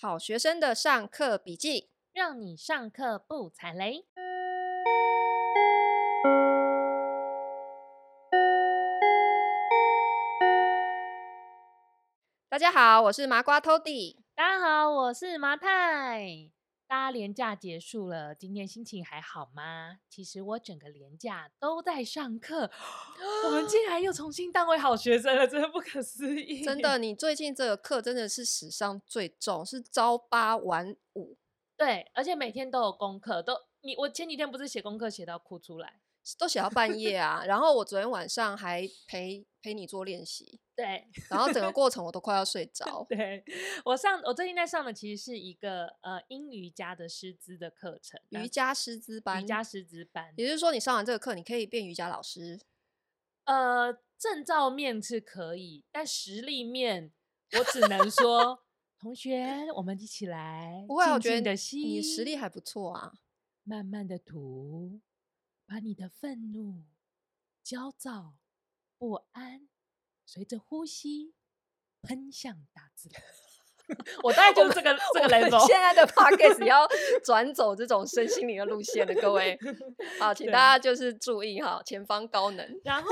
好学生的上课笔记，让你上课不踩雷。大家好，我是麻瓜 Tody。大家好，我是麻太。大家连假结束了，今天心情还好吗？其实我整个连假都在上课，我们竟然又重新当为好学生了，真的不可思议！真的，你最近这个课真的是史上最重，是朝八晚五。对，而且每天都有功课，都你我前几天不是写功课写到哭出来。都写到半夜啊！然后我昨天晚上还陪陪你做练习，对，然后整个过程我都快要睡着。对，我上我最近在上的其实是一个呃英瑜伽的师资的课程，瑜伽师资班，瑜伽师资班，也就是说你上完这个课，你可以变瑜伽老师。呃，证照面是可以，但实力面我只能说，同学，我们一起来，不会，我觉得吸你实力还不错啊，慢慢的吐。把你的愤怒、焦躁、不安，随着呼吸喷向大自然。我大概 就是这个 这个 level。现在的 podcast 要转走这种身心灵的路线的，各位。好，请大家就是注意哈，前方高能。然后，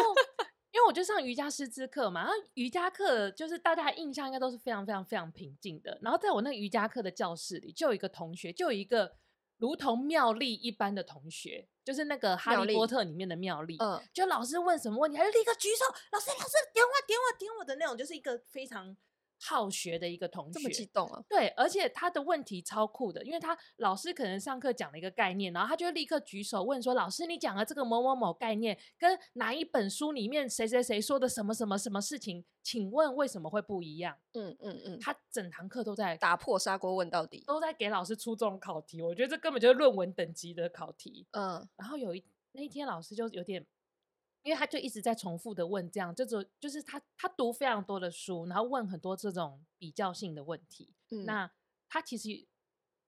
因为我就上瑜伽师资课嘛，然后瑜伽课就是大家的印象应该都是非常非常非常平静的。然后在我那个瑜伽课的教室里，就有一个同学，就有一个。如同妙丽一般的同学，就是那个《哈利波特》里面的妙丽。嗯，就老师问什么问题，他就立刻举手，老师，老师，点我，点我，点我的那种，就是一个非常。好学的一个同学，这么激动啊！对，而且他的问题超酷的，因为他老师可能上课讲了一个概念，然后他就立刻举手问说：“老师，你讲的这个某某某概念，跟哪一本书里面谁谁谁说的什么什么什么事情？请问为什么会不一样？”嗯嗯嗯，他整堂课都在打破砂锅问到底，都在给老师出这种考题。我觉得这根本就是论文等级的考题。嗯，然后有一那一天老师就有点。因为他就一直在重复的问这样，这种就是他他读非常多的书，然后问很多这种比较性的问题。嗯，那他其实，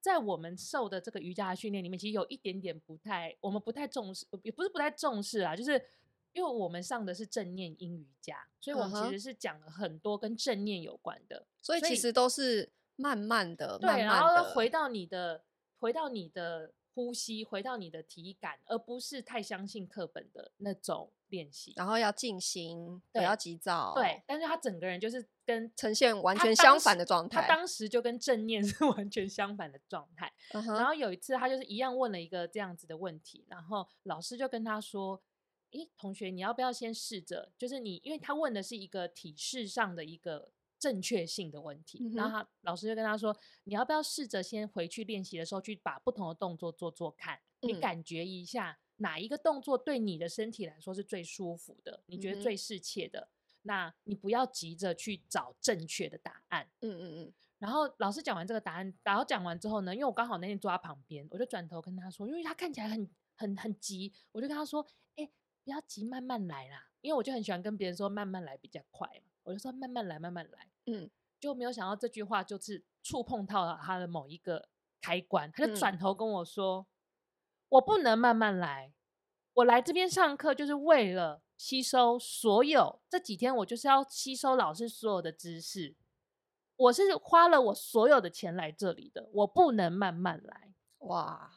在我们受的这个瑜伽的训练里面，其实有一点点不太，我们不太重视，也不是不太重视啊，就是因为我们上的是正念阴瑜伽，所以我们其实是讲了很多跟正念有关的，所以其实都是慢慢的，对，慢慢，然后回到你的，回到你的。呼吸，回到你的体感，而不是太相信课本的那种练习。然后要静心，不要急躁。对，但是他整个人就是跟呈现完全相反的状态。他当时就跟正念 是完全相反的状态。Uh huh. 然后有一次，他就是一样问了一个这样子的问题，然后老师就跟他说：“诶，同学，你要不要先试着，就是你，因为他问的是一个体式上的一个。”正确性的问题，然后他老师就跟他说：“你要不要试着先回去练习的时候，去把不同的动作做做看，你感觉一下哪一个动作对你的身体来说是最舒服的，你觉得最适切的？那你不要急着去找正确的答案。”嗯嗯嗯。然后老师讲完这个答案，然后讲完之后呢，因为我刚好那天坐他旁边，我就转头跟他说，因为他看起来很很很急，我就跟他说：“哎，不要急，慢慢来啦。”因为我就很喜欢跟别人说慢慢来比较快嘛。我就说慢慢来，慢慢来，嗯，就没有想到这句话就是触碰到了他的某一个开关，他就转头跟我说：“嗯、我不能慢慢来，我来这边上课就是为了吸收所有这几天，我就是要吸收老师所有的知识，我是花了我所有的钱来这里的，我不能慢慢来。”哇，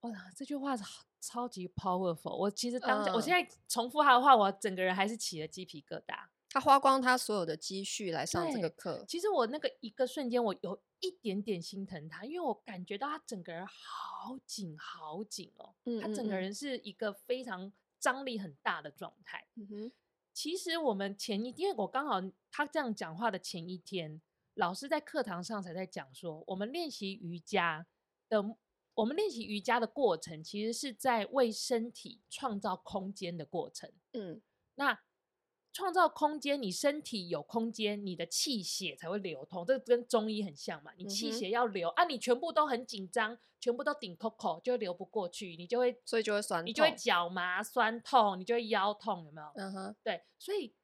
哇，这句话是。超级 powerful！我其实当下，嗯、我现在重复他的话，我整个人还是起了鸡皮疙瘩。他花光他所有的积蓄来上这个课。其实我那个一个瞬间，我有一点点心疼他，因为我感觉到他整个人好紧好紧哦。嗯嗯嗯，他整个人是一个非常张力很大的状态。嗯哼。其实我们前一天，因为我刚好他这样讲话的前一天，老师在课堂上才在讲说，我们练习瑜伽的。我们练习瑜伽的过程，其实是在为身体创造空间的过程。嗯，那创造空间，你身体有空间，你的气血才会流通。这跟中医很像嘛？你气血要流、嗯、啊，你全部都很紧张，全部都顶扣扣，就流不过去，你就会，所以就会酸，你就会脚麻、酸痛，你就会腰痛，有没有？嗯哼，对，所以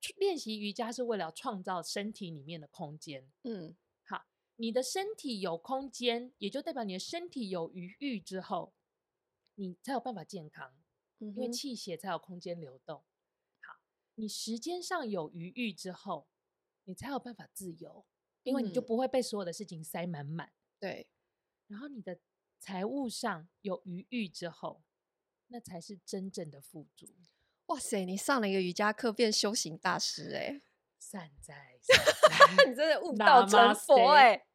去练习瑜伽是为了创造身体里面的空间。嗯。好你的身体有空间，也就代表你的身体有余裕之后，你才有办法健康，嗯、因为气血才有空间流动。好，你时间上有余裕之后，你才有办法自由，因为你就不会被所有的事情塞满满。对，然后你的财务上有余裕之后，那才是真正的富足。哇塞，你上了一个瑜伽课变修行大师哎、欸！善哉，你真的悟道成佛哎、欸！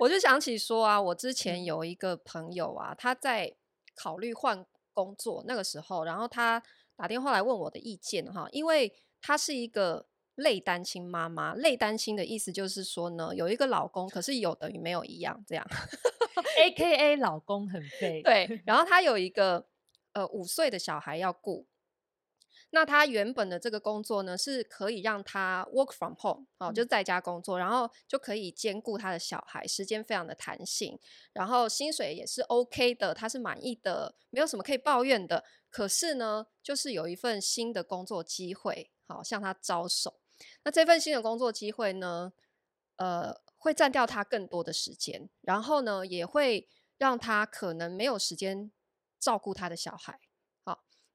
我就想起说啊，我之前有一个朋友啊，他在考虑换工作那个时候，然后他打电话来问我的意见哈，因为她是一个类单亲妈妈，类单亲的意思就是说呢，有一个老公，可是有等于没有一样，这样，AKA 老公很废，对，然后她有一个呃五岁的小孩要顾。那他原本的这个工作呢，是可以让他 work from home，哦，就在家工作，然后就可以兼顾他的小孩，时间非常的弹性，然后薪水也是 OK 的，他是满意的，没有什么可以抱怨的。可是呢，就是有一份新的工作机会，好向他招手。那这份新的工作机会呢，呃，会占掉他更多的时间，然后呢，也会让他可能没有时间照顾他的小孩。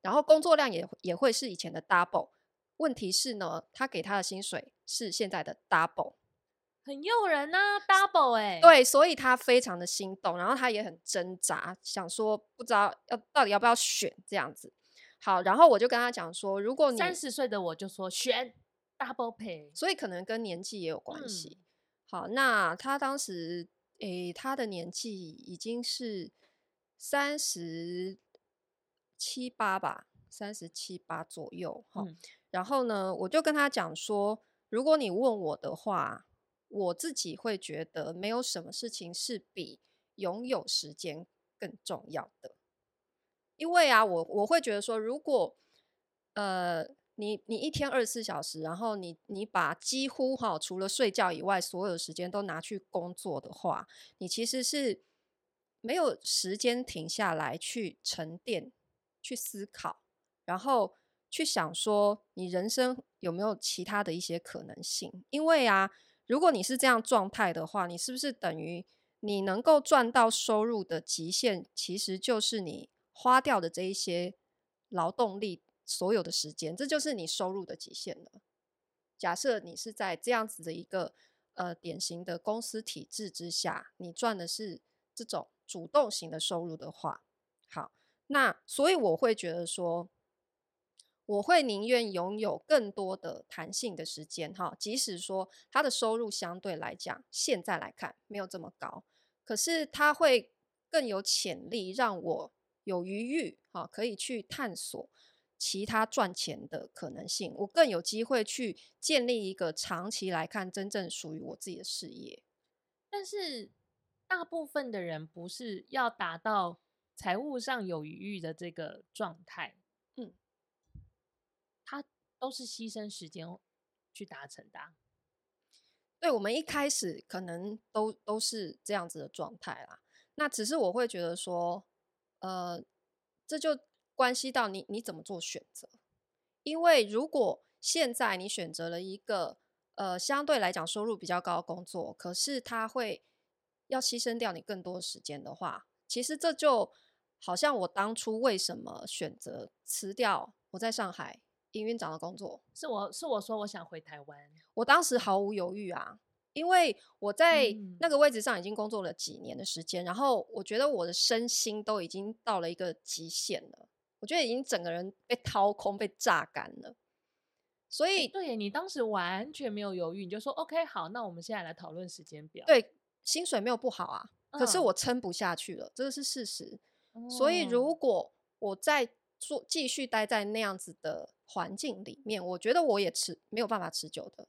然后工作量也也会是以前的 double，问题是呢，他给他的薪水是现在的 double，很诱人呐、啊、double 哎、欸，对，所以他非常的心动，然后他也很挣扎，想说不知道要到底要不要选这样子。好，然后我就跟他讲说，如果你三十岁的我就说选 double pay，所以可能跟年纪也有关系。嗯、好，那他当时诶，他的年纪已经是三十。七八吧，三十七八左右哈。嗯、然后呢，我就跟他讲说，如果你问我的话，我自己会觉得没有什么事情是比拥有时间更重要的。因为啊，我我会觉得说，如果呃，你你一天二十四小时，然后你你把几乎哈除了睡觉以外所有时间都拿去工作的话，你其实是没有时间停下来去沉淀。去思考，然后去想说，你人生有没有其他的一些可能性？因为啊，如果你是这样状态的话，你是不是等于你能够赚到收入的极限，其实就是你花掉的这一些劳动力所有的时间，这就是你收入的极限了。假设你是在这样子的一个呃典型的公司体制之下，你赚的是这种主动型的收入的话，好。那所以我会觉得说，我会宁愿拥有更多的弹性的时间哈，即使说他的收入相对来讲现在来看没有这么高，可是他会更有潜力让我有余裕哈，可以去探索其他赚钱的可能性，我更有机会去建立一个长期来看真正属于我自己的事业。但是大部分的人不是要达到。财务上有余裕的这个状态，嗯，他都是牺牲时间去达成的啊。对，我们一开始可能都都是这样子的状态啦。那只是我会觉得说，呃，这就关系到你你怎么做选择。因为如果现在你选择了一个呃相对来讲收入比较高的工作，可是他会要牺牲掉你更多的时间的话，其实这就。好像我当初为什么选择辞掉我在上海营运长的工作？是我是我说我想回台湾，我当时毫无犹豫啊，因为我在那个位置上已经工作了几年的时间，嗯、然后我觉得我的身心都已经到了一个极限了，我觉得已经整个人被掏空、被榨干了。所以，对你当时完全没有犹豫，你就说 OK，好，那我们现在来讨论时间表。对，薪水没有不好啊，可是我撑不下去了，嗯、这个是事实。所以，如果我再做继续待在那样子的环境里面，我觉得我也持没有办法持久的。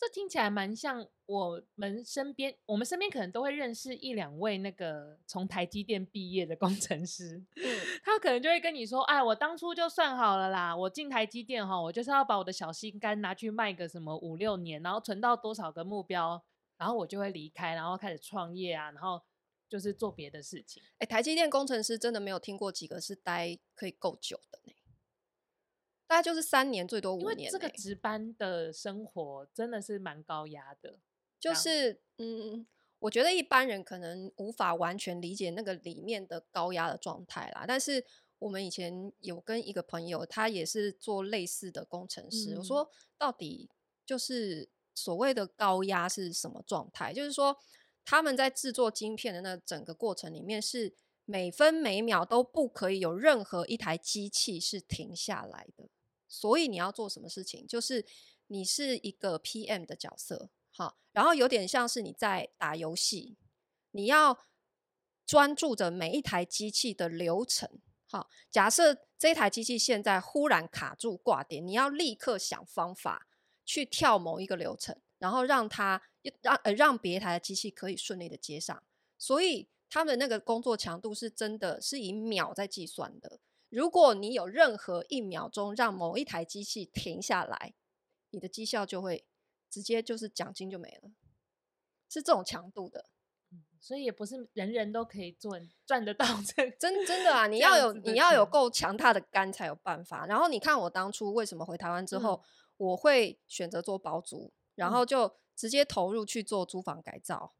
这听起来蛮像我们身边，我们身边可能都会认识一两位那个从台积电毕业的工程师，他可能就会跟你说：“哎，我当初就算好了啦，我进台积电哈，我就是要把我的小心肝拿去卖个什么五六年，然后存到多少个目标，然后我就会离开，然后开始创业啊，然后。”就是做别的事情。哎、欸，台积电工程师真的没有听过几个是待可以够久的呢？大概就是三年，最多五年。这个值班的生活真的是蛮高压的。就是，嗯，我觉得一般人可能无法完全理解那个里面的高压的状态啦。但是我们以前有跟一个朋友，他也是做类似的工程师。嗯、我说，到底就是所谓的高压是什么状态？就是说他们在制作晶片的那整个过程里面，是每分每秒都不可以有任何一台机器是停下来的。所以你要做什么事情？就是你是一个 PM 的角色，好，然后有点像是你在打游戏，你要专注着每一台机器的流程。好，假设这台机器现在忽然卡住挂点，你要立刻想方法。去跳某一个流程，然后让它让呃让别台的机器可以顺利的接上，所以他们那个工作强度是真的是以秒在计算的。如果你有任何一秒钟让某一台机器停下来，你的绩效就会直接就是奖金就没了，是这种强度的。所以也不是人人都可以做赚得到这真真的啊！你要有你要有够强大的肝才有办法。然后你看我当初为什么回台湾之后。嗯我会选择做包租，然后就直接投入去做租房改造。嗯。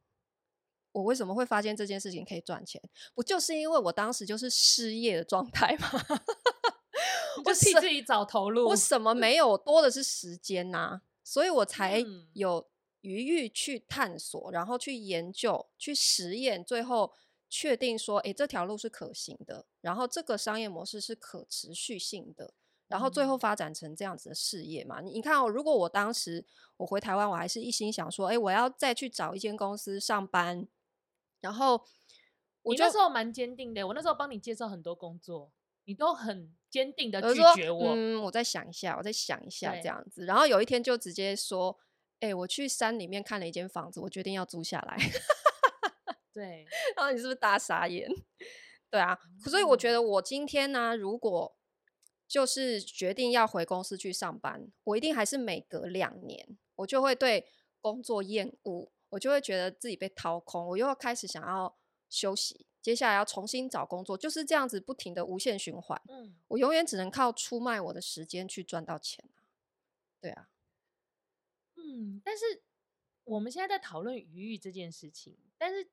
我为什么会发现这件事情可以赚钱？不就是因为我当时就是失业的状态吗？我替自己找投入，我什么没有，多的是时间呐、啊，所以我才有余裕去探索，然后去研究、去实验，最后确定说，诶，这条路是可行的，然后这个商业模式是可持续性的。然后最后发展成这样子的事业嘛？你你看哦，如果我当时我回台湾，我还是一心想说，哎，我要再去找一间公司上班。然后我那时候蛮坚定的，我那时候帮你介绍很多工作，你都很坚定的拒绝我。嗯，我再想一下，我再想一下这样子。然后有一天就直接说，哎，我去山里面看了一间房子，我决定要租下来。对，然后你是不是大傻眼？对啊，所以我觉得我今天呢，如果就是决定要回公司去上班，我一定还是每隔两年，我就会对工作厌恶，我就会觉得自己被掏空，我又要开始想要休息，接下来要重新找工作，就是这样子不停的无限循环。嗯，我永远只能靠出卖我的时间去赚到钱啊。对啊，嗯，但是我们现在在讨论余裕这件事情，但是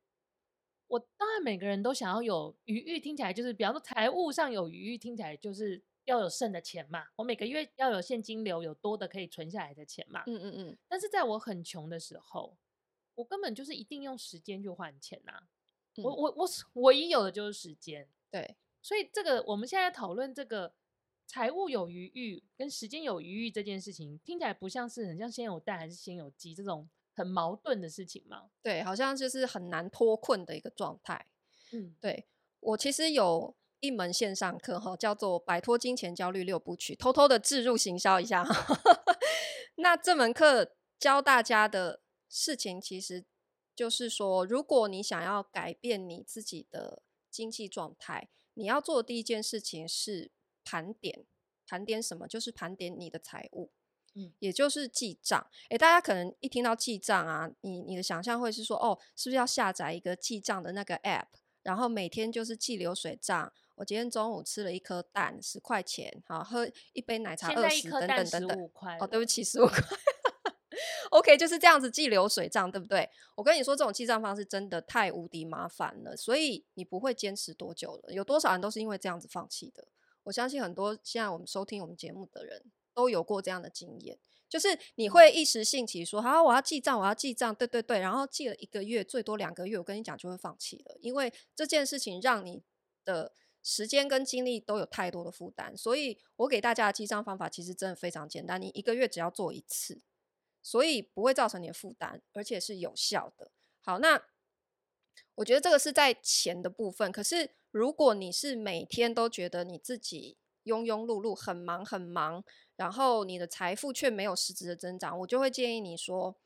我当然每个人都想要有余裕，听起来就是，比方说财务上有余裕，听起来就是。要有剩的钱嘛，我每个月要有现金流，有多的可以存下来的钱嘛。嗯嗯嗯。但是在我很穷的时候，我根本就是一定用时间去换钱呐、啊嗯。我我我唯一有的就是时间。对。所以这个我们现在讨论这个财务有余裕跟时间有余裕这件事情，听起来不像是很像先有蛋还是先有鸡这种很矛盾的事情嘛？对，好像就是很难脱困的一个状态。嗯，对，我其实有。一门线上课哈，叫做《摆脱金钱焦虑六部曲》，偷偷的置入行销一下。那这门课教大家的事情，其实就是说，如果你想要改变你自己的经济状态，你要做的第一件事情是盘点。盘点什么？就是盘点你的财务，嗯，也就是记账。诶，大家可能一听到记账啊，你你的想象会是说，哦，是不是要下载一个记账的那个 App，然后每天就是记流水账？我今天中午吃了一颗蛋，十块钱。好，喝一杯奶茶二十，等等等等。哦，对不起，十五块。OK，就是这样子记流水账，对不对？我跟你说，这种记账方式真的太无敌麻烦了，所以你不会坚持多久了。有多少人都是因为这样子放弃的？我相信很多现在我们收听我们节目的人都有过这样的经验，就是你会一时兴起说：“好，我要记账，我要记账。”对对对，然后记了一个月，最多两个月，我跟你讲就会放弃了，因为这件事情让你的。时间跟精力都有太多的负担，所以我给大家的记账方法其实真的非常简单，你一个月只要做一次，所以不会造成你的负担，而且是有效的。好，那我觉得这个是在钱的部分，可是如果你是每天都觉得你自己庸庸碌碌、很忙很忙，然后你的财富却没有实质的增长，我就会建议你说。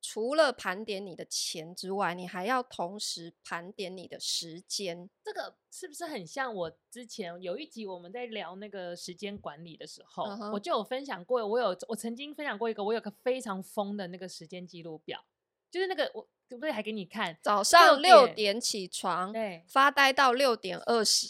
除了盘点你的钱之外，你还要同时盘点你的时间。这个是不是很像我之前有一集我们在聊那个时间管理的时候，uh-huh. 我就有分享过。我有我曾经分享过一个，我有个非常疯的那个时间记录表，就是那个我可不可以还给你看？早上六点起床，对，发呆到六点二十，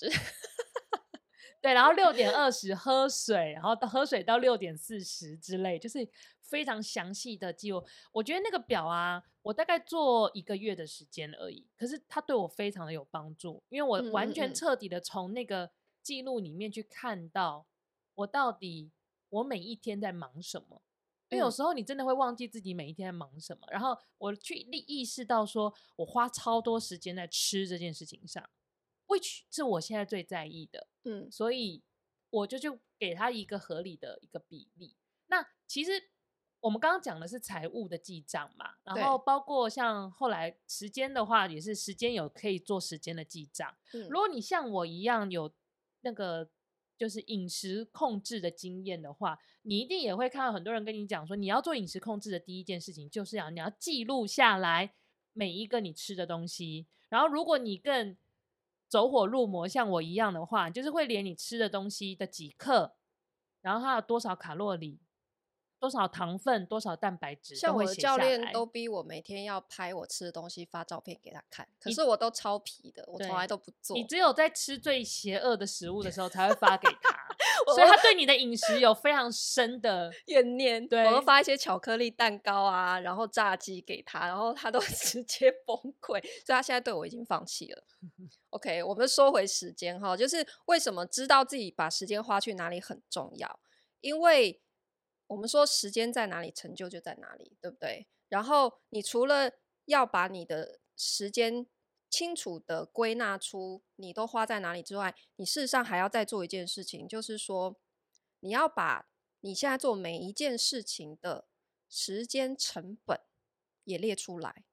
对，然后六点二十喝水，然后到喝水到六点四十之类，就是。非常详细的记录，我觉得那个表啊，我大概做一个月的时间而已，可是它对我非常的有帮助，因为我完全彻底的从那个记录里面去看到我到底我每一天在忙什么，因为有时候你真的会忘记自己每一天在忙什么。然后我去意意识到，说我花超多时间在吃这件事情上，which 是我现在最在意的。嗯，所以我就就给他一个合理的一个比例。那其实我们刚刚讲的是财务的记账嘛，然后包括像后来时间的话，也是时间有可以做时间的记账。嗯，如果你像我一样有那个。就是饮食控制的经验的话，你一定也会看到很多人跟你讲说，你要做饮食控制的第一件事情就是要你要记录下来每一个你吃的东西。然后，如果你更走火入魔，像我一样的话，就是会连你吃的东西的几克，然后它有多少卡路里。多少糖分，多少蛋白质，像我的教练都逼我每天要拍我吃的东西，发照片给他看。可是我都超皮的，我从来都不做。你只有在吃最邪恶的食物的时候才会发给他，所以他对你的饮食有非常深的 怨念。对，我都发一些巧克力蛋糕啊，然后炸鸡给他，然后他都 直接崩溃。所以他现在对我已经放弃了。OK，我们说回时间哈，就是为什么知道自己把时间花去哪里很重要，因为。我们说时间在哪里，成就就在哪里，对不对？然后你除了要把你的时间清楚地归纳出你都花在哪里之外，你事实上还要再做一件事情，就是说你要把你现在做每一件事情的时间成本也列出来。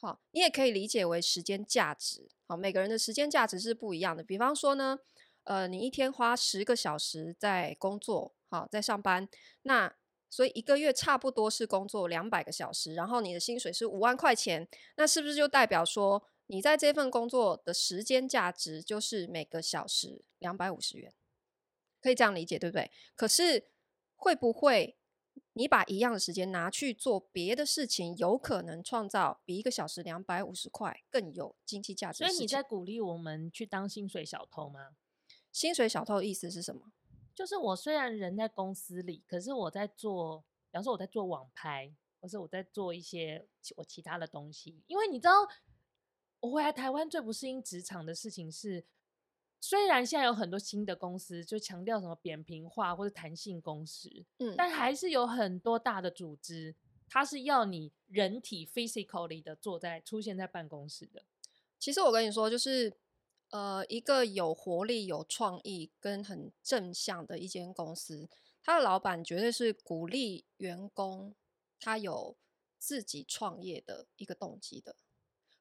好，你也可以理解为时间价值。好，每个人的时间价值是不一样的。比方说呢，呃，你一天花十个小时在工作。好，在上班，那所以一个月差不多是工作两百个小时，然后你的薪水是五万块钱，那是不是就代表说你在这份工作的时间价值就是每个小时两百五十元？可以这样理解，对不对？可是会不会你把一样的时间拿去做别的事情，有可能创造比一个小时两百五十块更有经济价值？所以你在鼓励我们去当薪水小偷吗？薪水小偷的意思是什么？就是我虽然人在公司里，可是我在做，比方说我在做网拍，或是我在做一些我其他的东西。因为你知道，我回来台湾最不适应职场的事情是，虽然现在有很多新的公司就强调什么扁平化或者弹性工时，嗯，但还是有很多大的组织，它是要你人体 physically 的坐在出现在办公室的。其实我跟你说，就是。呃，一个有活力、有创意跟很正向的一间公司，他的老板绝对是鼓励员工他有自己创业的一个动机的。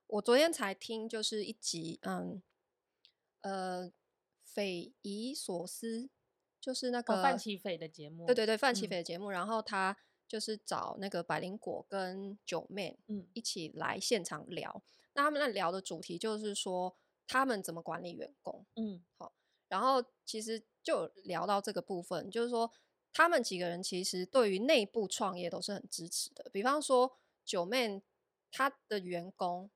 我昨天才听，就是一集，嗯，呃，匪夷所思，就是那个、哦、范奇斐的节目，对对对，范奇斐的节目，嗯、然后他就是找那个百灵果跟九妹，嗯，一起来现场聊。嗯、那他们那聊的主题就是说。他们怎么管理员工？嗯，好，然后其实就聊到这个部分，就是说他们几个人其实对于内部创业都是很支持的。比方说九妹，他的员工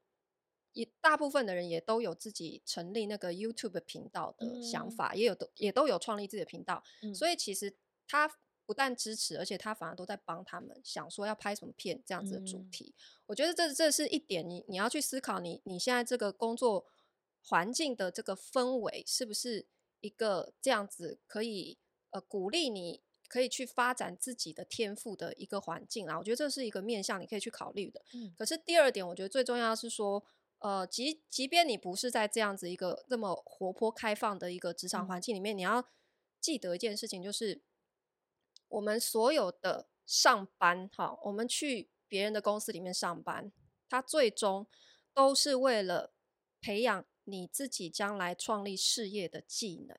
也大部分的人也都有自己成立那个 YouTube 频道的想法，嗯、也有都也都有创立自己的频道，嗯、所以其实他不但支持，而且他反而都在帮他们想说要拍什么片这样子的主题。嗯、我觉得这这是一点你，你你要去思考你，你你现在这个工作。环境的这个氛围是不是一个这样子可以呃鼓励你可以去发展自己的天赋的一个环境啊？我觉得这是一个面向你可以去考虑的。嗯。可是第二点，我觉得最重要的是说，呃，即即便你不是在这样子一个这么活泼开放的一个职场环境里面，嗯。你要记得一件事情，就是我们所有的上班，哈，我们去别人的公司里面上班，它最终都是为了培养。你自己将来创立事业的技能，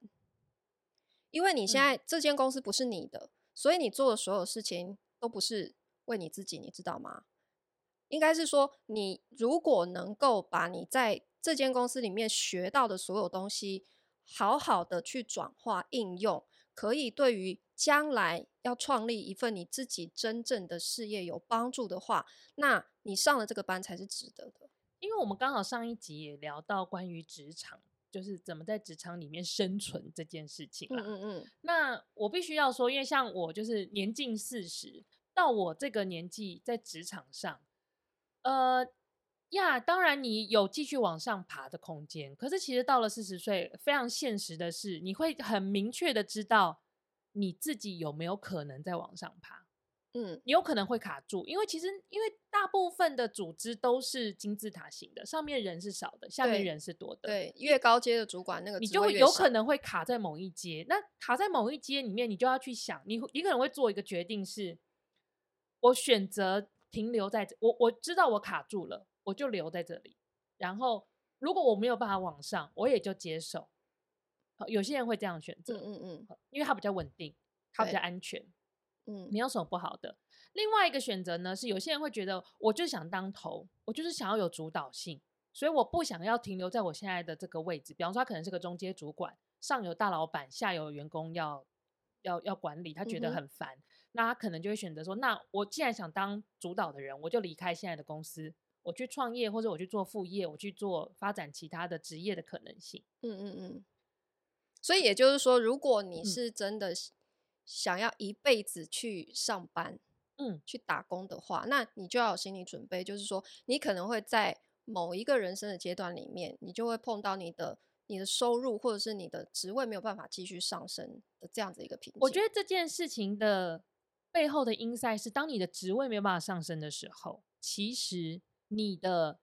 因为你现在这间公司不是你的，嗯、所以你做的所有事情都不是为你自己，你知道吗？应该是说，你如果能够把你在这间公司里面学到的所有东西，好好的去转化应用，可以对于将来要创立一份你自己真正的事业有帮助的话，那你上了这个班才是值得的。因为我们刚好上一集也聊到关于职场，就是怎么在职场里面生存这件事情啦。嗯嗯嗯。那我必须要说，因为像我就是年近四十，到我这个年纪在职场上，呃呀，当然你有继续往上爬的空间。可是其实到了四十岁，非常现实的是，你会很明确的知道你自己有没有可能再往上爬。嗯，有可能会卡住，因为其实因为大部分的组织都是金字塔型的，上面人是少的，下面人是多的。对，越高阶的主管那个你就有可能会卡在某一阶。那卡在某一阶里面，你就要去想，你你可能会做一个决定是：我选择停留在这，我我知道我卡住了，我就留在这里。然后如果我没有办法往上，我也就接受。有些人会这样选择，嗯嗯嗯，因为它比较稳定，它比较安全。嗯，没有什么不好的。另外一个选择呢，是有些人会觉得，我就想当头，我就是想要有主导性，所以我不想要停留在我现在的这个位置。比方说，他可能是个中阶主管，上有大老板，下有员工要要要管理，他觉得很烦，嗯、那他可能就会选择说，那我既然想当主导的人，我就离开现在的公司，我去创业，或者我去做副业，我去做发展其他的职业的可能性。嗯嗯嗯。所以也就是说，如果你是真的、嗯。想要一辈子去上班，嗯，去打工的话，那你就要有心理准备，就是说，你可能会在某一个人生的阶段里面，你就会碰到你的你的收入或者是你的职位没有办法继续上升的这样子一个瓶颈。我觉得这件事情的背后的 insight 是，当你的职位没有办法上升的时候，其实你的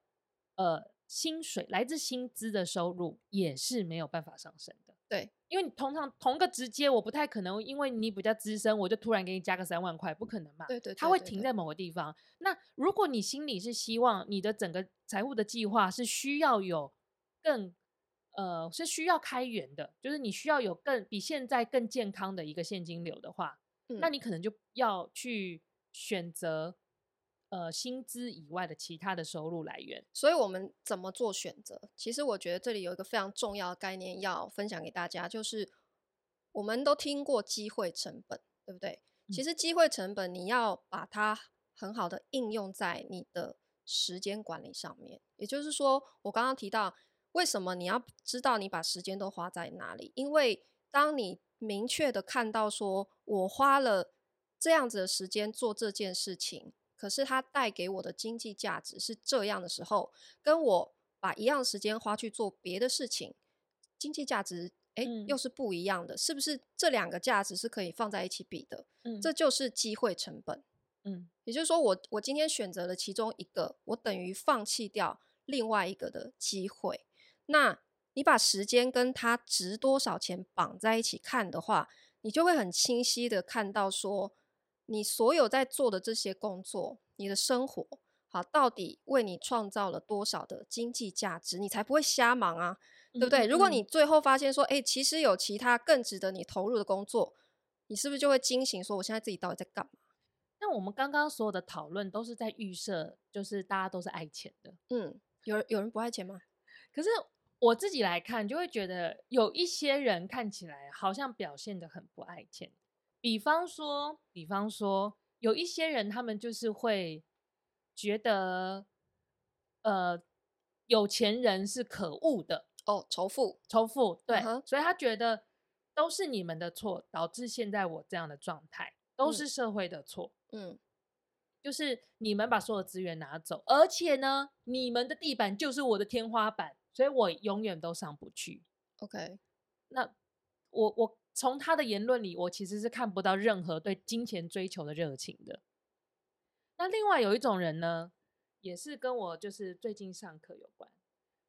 呃薪水来自薪资的收入也是没有办法上升的。对，因为你通常同个职阶，我不太可能，因为你比较资深，我就突然给你加个三万块，不可能嘛。对对，对，对，对，它会停在某个地方。那如果你心里是希望你的整个财务的计划是需要有更呃是需要开源的，就是你需要有更比现在更健康的一个现金流的话，嗯，那你可能就要去选择。呃，薪资以外的其他的收入来源，所以我们怎么做选择？其实我觉得这里有一个非常重要的概念要分享给大家，就是我们都听过机会成本，对不对？嗯。其实机会成本你要把它很好的应用在你的时间管理上面。也就是说，我刚刚提到，为什么你要知道你把时间都花在哪里？因为当你明确的看到说我花了这样子的时间做这件事情。可是它带给我的经济价值是这样的时候，跟我把一样时间花去做别的事情，经济价值诶、嗯、又是不一样的，是不是？这两个价值是可以放在一起比的。嗯，这就是机会成本。嗯，也就是说我，我我今天选择了其中一个，我等于放弃掉另外一个的机会。那你把时间跟它值多少钱绑在一起看的话，你就会很清晰的看到说。你所有在做的这些工作，你的生活，好，到底为你创造了多少的经济价值？你才不会瞎忙啊，对不对？嗯嗯。如果你最后发现说，哎，其实有其他更值得你投入的工作，你是不是就会惊醒？说，我现在自己到底在干嘛？那我们刚刚所有的讨论都是在预设，就是大家都是爱钱的。嗯，有人有人不爱钱吗？可是我自己来看，就会觉得有一些人看起来好像表现的很不爱钱。比方说，比方说，有一些人，他们就是会觉得，呃，有钱人是可恶的哦，仇富，仇富，对，uh-huh. 所以他觉得都是你们的错，导致现在我这样的状态，都是社会的错，嗯，就是你们把所有资源拿走，而且呢，你们的地板就是我的天花板，所以我永远都上不去。OK，那我我。从他的言论里，我其实是看不到任何对金钱追求的热情的。那另外有一种人呢，也是跟我就是最近上课有关，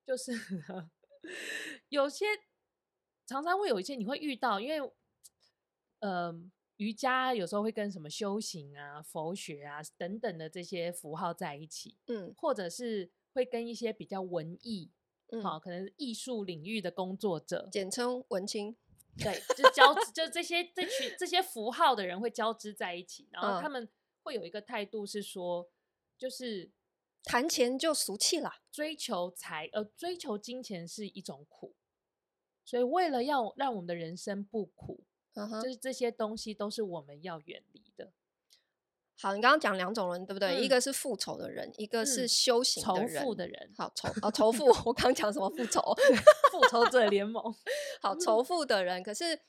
就是 有些常常会有一些你会遇到，因为呃瑜伽有时候会跟什么修行啊、佛学啊等等的这些符号在一起，嗯，或者是会跟一些比较文艺，嗯，好，可能是艺术领域的工作者，简称文青。对，就交织，就这些这群这些符号的人会交织在一起，然后他们会有一个态度是说，就是谈钱就俗气了，追求财呃追求金钱是一种苦，所以为了要让我们的人生不苦，就是这些东西都是我们要远离的。好，你刚刚讲两种人，对不对？嗯、一个是复仇的人，一个是修行的人。仇富的人，好仇哦，仇富。我刚讲什么复仇？复仇者联盟。好，仇富的人。可是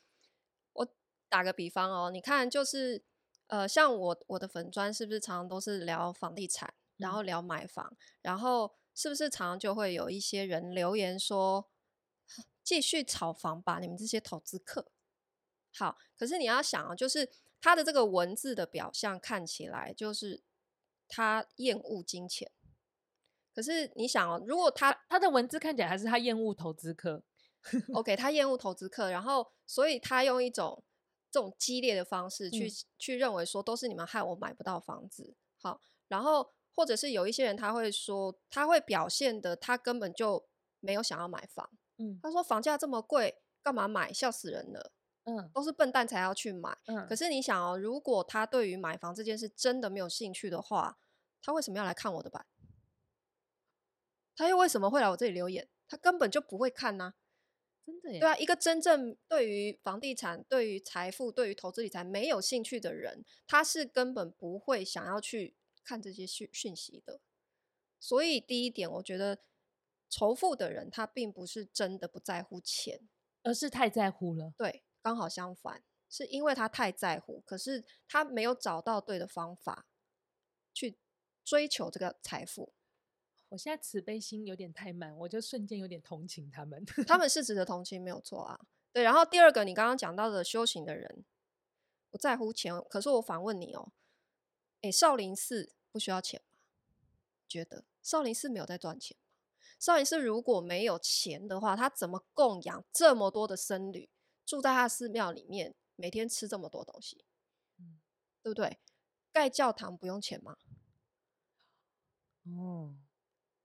我打个比方哦，你看，就是呃，像我我的粉砖是不是常常都是聊房地产，然后聊买房，嗯、然后是不是常常就会有一些人留言说，继续炒房吧，你们这些投资客。好，可是你要想啊，就是。他的这个文字的表象看起来就是他厌恶金钱。可是你想哦，如果他他，的文字看起来还是他厌恶投资客，OK，他厌恶投资客，然后所以他用一种这种激烈的方式去、嗯、去认为说都是你们害我买不到房子，好，然后或者是有一些人他会说他会表现的他根本就没有想要买房，嗯，他说房价这么贵，干嘛买？笑死人了，嗯，都是笨蛋才要去买，嗯，可是你想哦，如果他对于买房这件事真的没有兴趣的话，他为什么要来看我的版？他又为什么会来我这里留言？他根本就不会看呐、啊，真的耶。对啊，一个真正对于房地产、对于财富、对于投资理财没有兴趣的人，他是根本不会想要去看这些讯讯息的。所以第一点，我觉得仇富的人他并不是真的不在乎钱，而是太在乎了。对，刚好相反，是因为他太在乎，可是他没有找到对的方法去追求这个财富。我现在慈悲心有点太满，我就瞬间有点同情他们。他们是值得同情，没有错啊。对，然后第二个，你刚刚讲到的修行的人不在乎钱，可是我反问你哦，诶，少林寺不需要钱吗？觉得少林寺没有在赚钱吗？少林寺如果没有钱的话，他怎么供养这么多的僧侣住在他寺庙里面，每天吃这么多东西？嗯，对不对？盖教堂不用钱吗？哦。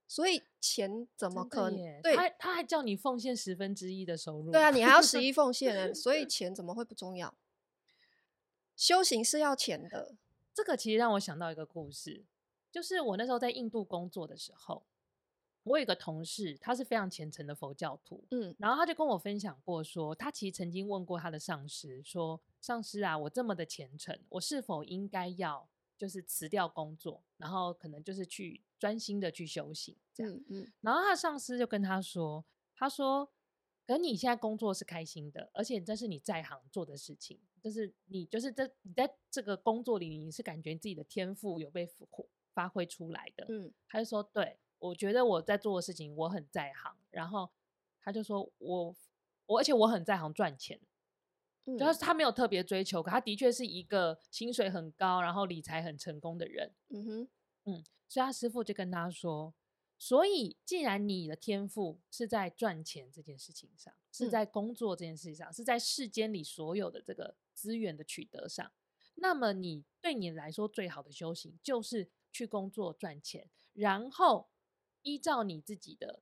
所以钱怎么可能？对，他他还叫你奉献十分之一的收入。对啊，你还要十一奉献呢，所以 钱怎么会不重要？修行是要钱的。这个其实让我想到一个故事，就是我那时候在印度工作的时候，我有一个同事，他是非常虔诚的佛教徒，嗯，然后他就跟我分享过说，他其实曾经问过他的上司说：“上司啊，我这么的虔诚，我是否应该要？”就是辞掉工作，然后可能就是去专心的去修行，这样。嗯嗯。然后他的上司就跟他说：“他说，可你现在工作是开心的，而且这是你在行做的事情，就是你就是这你在这个工作里，你是感觉自己的天赋有被发挥出来的。”嗯。他就说：“对，我觉得我在做的事情我很在行。”然后他就说：“我我而且我很在行赚钱。”就是他没有特别追求，可他的确是一个薪水很高，然后理财很成功的人。嗯哼，嗯，所以他师傅就跟他说：“所以既然你的天赋是在赚钱这件事情上，是在工作这件事情上，是在世间里所有的这个资源的取得上，那么你对你来说最好的修行就是去工作赚钱，然后依照你自己的。”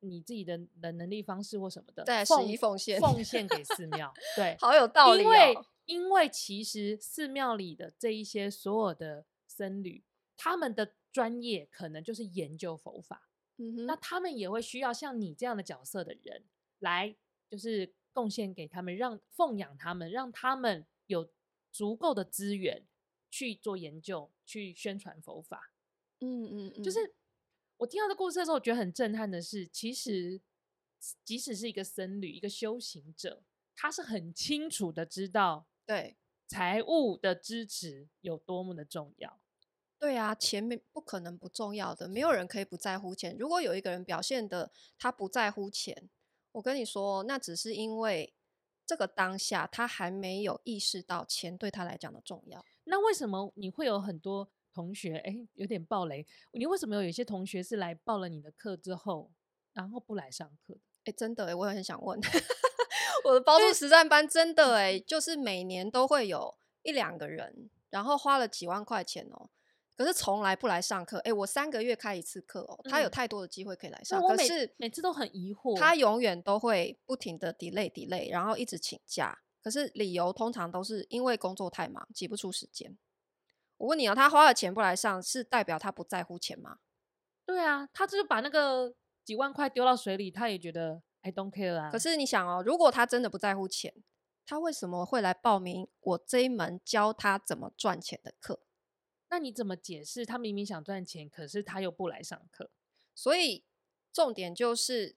你自己的的能力方式或什么的，对，十一奉献，奉献给寺庙，对，好有道理哦。因为因为其实寺庙里的这一些所有的僧侣，他们的专业可能就是研究佛法，嗯哼，那他们也会需要像你这样的角色的人来，就是贡献给他们，让奉养他们，让他们有足够的资源去做研究，去宣传佛法。嗯嗯嗯，就是。我听到这故事的时候，我觉得很震撼的是，其实即使是一个僧侣、一个修行者，他是很清楚的知道，对财务的支持有多么的重要。对啊，钱没不可能不重要的，没有人可以不在乎钱。如果有一个人表现的他不在乎钱，我跟你说，那只是因为这个当下他还没有意识到钱对他来讲的重要。那为什么你会有很多？同学，哎、欸，有点暴雷。你为什么有一些同学是来报了你的课之后，然后不来上课？哎、欸，真的，哎，我也很想问，我的包住实战班真的，哎，就是每年都会有一两个人，然后花了几万块钱哦，可是从来不来上课。哎、欸，我三个月开一次课哦，他有太多的机会可以来上，嗯、可是每次都很疑惑，他永远都会不停的 delay delay，然后一直请假，可是理由通常都是因为工作太忙，挤不出时间。我问你啊，他花了钱不来上，是代表他不在乎钱吗？对啊，他就是把那个几万块丢到水里，他也觉得 I don't care 啊。可是你想哦，如果他真的不在乎钱，他为什么会来报名我这一门教他怎么赚钱的课？那你怎么解释？他明明想赚钱，可是他又不来上课。所以重点就是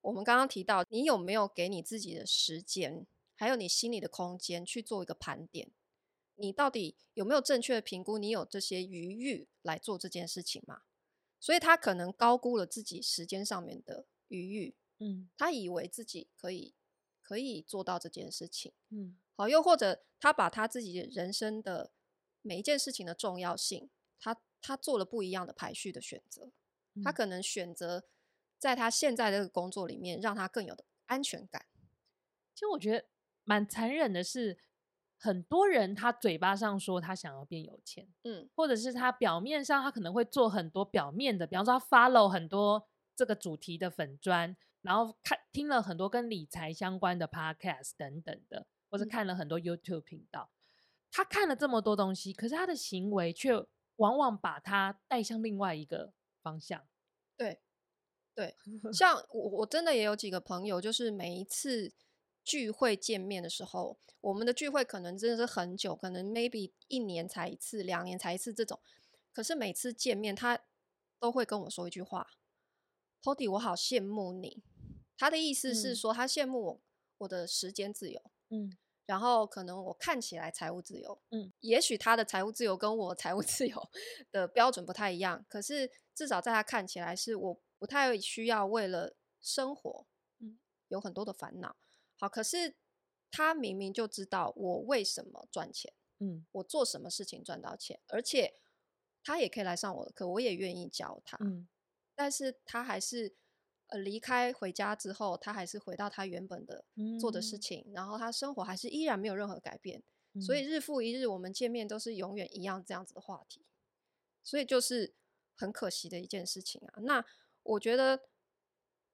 我们刚刚提到，你有没有给你自己的时间，还有你心里的空间去做一个盘点？你到底有没有正确的评估？你有这些余裕来做这件事情吗？所以他可能高估了自己时间上面的余裕，嗯，他以为自己可以可以做到这件事情，嗯，好，又或者他把他自己人生的每一件事情的重要性，他他做了不一样的排序的选择，嗯、他可能选择在他现在这个工作里面让他更有的安全感。其实我觉得蛮残忍的是，很多人他嘴巴上说他想要变有钱，嗯，或者是他表面上他可能会做很多表面的，比方说他 follow 很多这个主题的粉专，然后看听了很多跟理财相关的 podcast 等等的。或者看了很多 YouTube 频道，他看了这么多东西，可是他的行为却往往把他带向另外一个方向。对，对，像我我真的也有几个朋友，就是每一次聚会见面的时候，我们的聚会可能真的是很久，可能 maybe 一年才一次，两年才一次这种。可是每次见面，他都会跟我说一句话：“Tody，我好羡慕你。”他的意思是说，他羡慕我我的时间自由。嗯，然后可能我看起来财务自由，嗯，也许他的财务自由跟我财务自由 的标准不太一样，可是至少在他看起来是我不太需要为了生活，嗯，有很多的烦恼。好，可是他明明就知道我为什么赚钱，嗯，我做什么事情赚到钱，而且他也可以来上我的课，我也愿意教他，嗯，但是他还是。呃，离开回家之后，他还是回到他原本的做的事情，嗯、然后他生活还是依然没有任何改变，嗯、所以日复一日，我们见面都是永远一样这样子的话题，所以就是很可惜的一件事情啊。那我觉得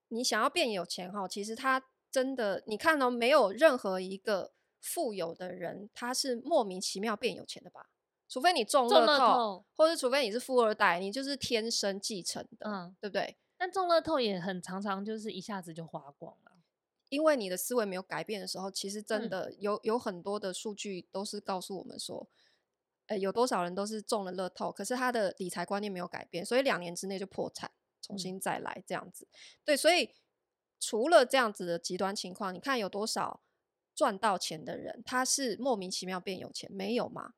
你想要变有钱哈，其实他真的，你看到、哦、没有任何一个富有的人，他是莫名其妙变有钱的吧？除非你中乐透，透或者除非你是富二代，你就是天生继承的，嗯、对不对？但中乐透也很常常就是一下子就花光了，因为你的思维没有改变的时候，其实真的有有很多的数据都是告诉我们说，呃，有多少人都是中了乐透，可是他的理财观念没有改变，所以两年之内就破产，重新再来这样子。对，所以除了这样子的极端情况，你看有多少赚到钱的人，他是莫名其妙变有钱，没有吗？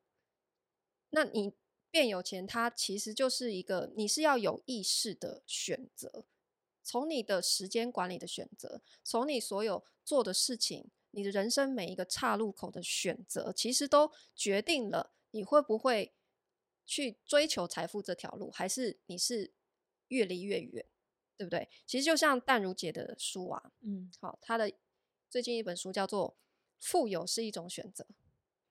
那你？变有钱，它其实就是一个，你是要有意识的选择，从你的时间管理的选择，从你所有做的事情，你的人生每一个岔路口的选择，其实都决定了你会不会去追求财富这条路，还是你是越离越远，对不对？其实就像淡如姐的书啊，嗯，好，她的最近一本书叫做《富有是一种选择》。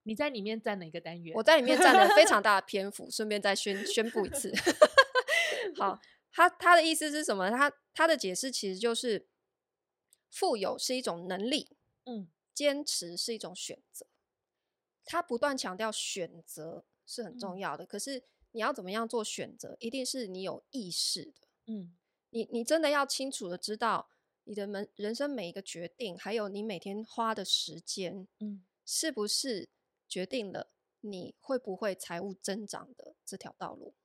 你在里面占了一个单元，我在里面占了非常 大的篇幅，顺便再宣宣布一次。好，他他的意思是什么？他他的解释其实就是，富有是一种能力，嗯，坚持是一种选择。他不断强调选择是很重要的，嗯，可是你要怎么样做选择，一定是你有意识的，嗯，你你真的要清楚的知道你的门人生每一个决定，还有你每天花的时间，嗯，是不是？决定了你会不会财务增长的这条道路，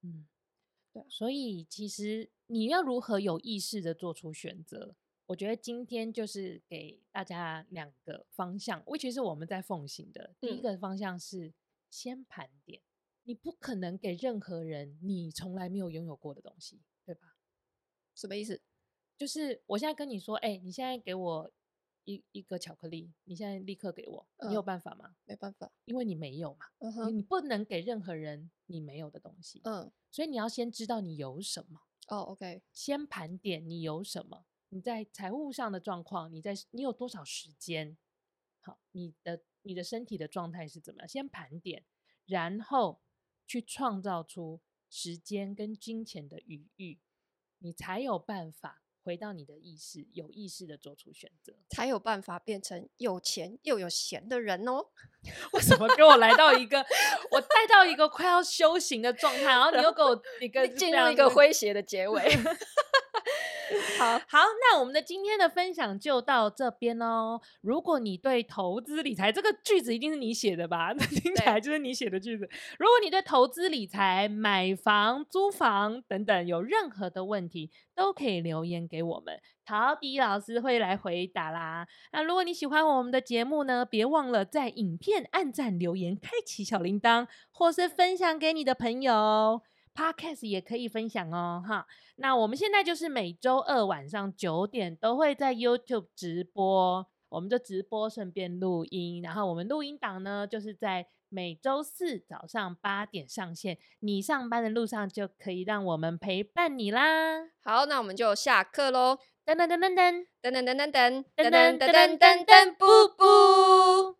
嗯，对，所以其实你要如何有意识的做出选择？我觉得今天就是给大家两个方向，尤其是我们在奉行的。第一个方向是先盘点，你不可能给任何人你从来没有拥有过的东西，对吧？什么意思？就是我现在跟你说，哎，你现在给我。一一个巧克力，你现在立刻给我，你有办法吗？没办法，因为你没有嘛。Uh huh. 你不能给任何人你没有的东西。嗯、uh，huh. 所以你要先知道你有什么。哦、oh，OK，先盘点你有什么，你在财务上的状况，你在你有多少时间？好，你的你的身体的状态是怎么样？先盘点，然后去创造出时间跟金钱的余裕，你才有办法。回到你的意识，有意识的做出选择，才有办法变成有钱又有闲的人哦。为什么给我来到一个，我带到一个快要修行的状态，然后你又给我一个 进入一个诙谐的结尾？好好，那我们的今天的分享就到这边哦。如果你对投资理财这个句子一定是你写的吧？那听起来就是你写的句子。如果你对投资理财、买房、租房等等有任何的问题，都可以留言给我们，陶迪老师会来回答啦。那如果你喜欢我们的节目呢，别忘了在影片按赞、留言、开启小铃铛，或是分享给你的朋友。Podcast 也可以分享哦，哈。那我们现在就是每周二晚上九点都会在 YouTube 直播，我们就直播顺便录音，然后我们录音档呢，就是在每周四早上八点上线。你上班的路上就可以让我们陪伴你啦。好，那我们就下课喽！噔噔噔噔噔噔噔噔噔噔噔噔噔噔噔噔，布布。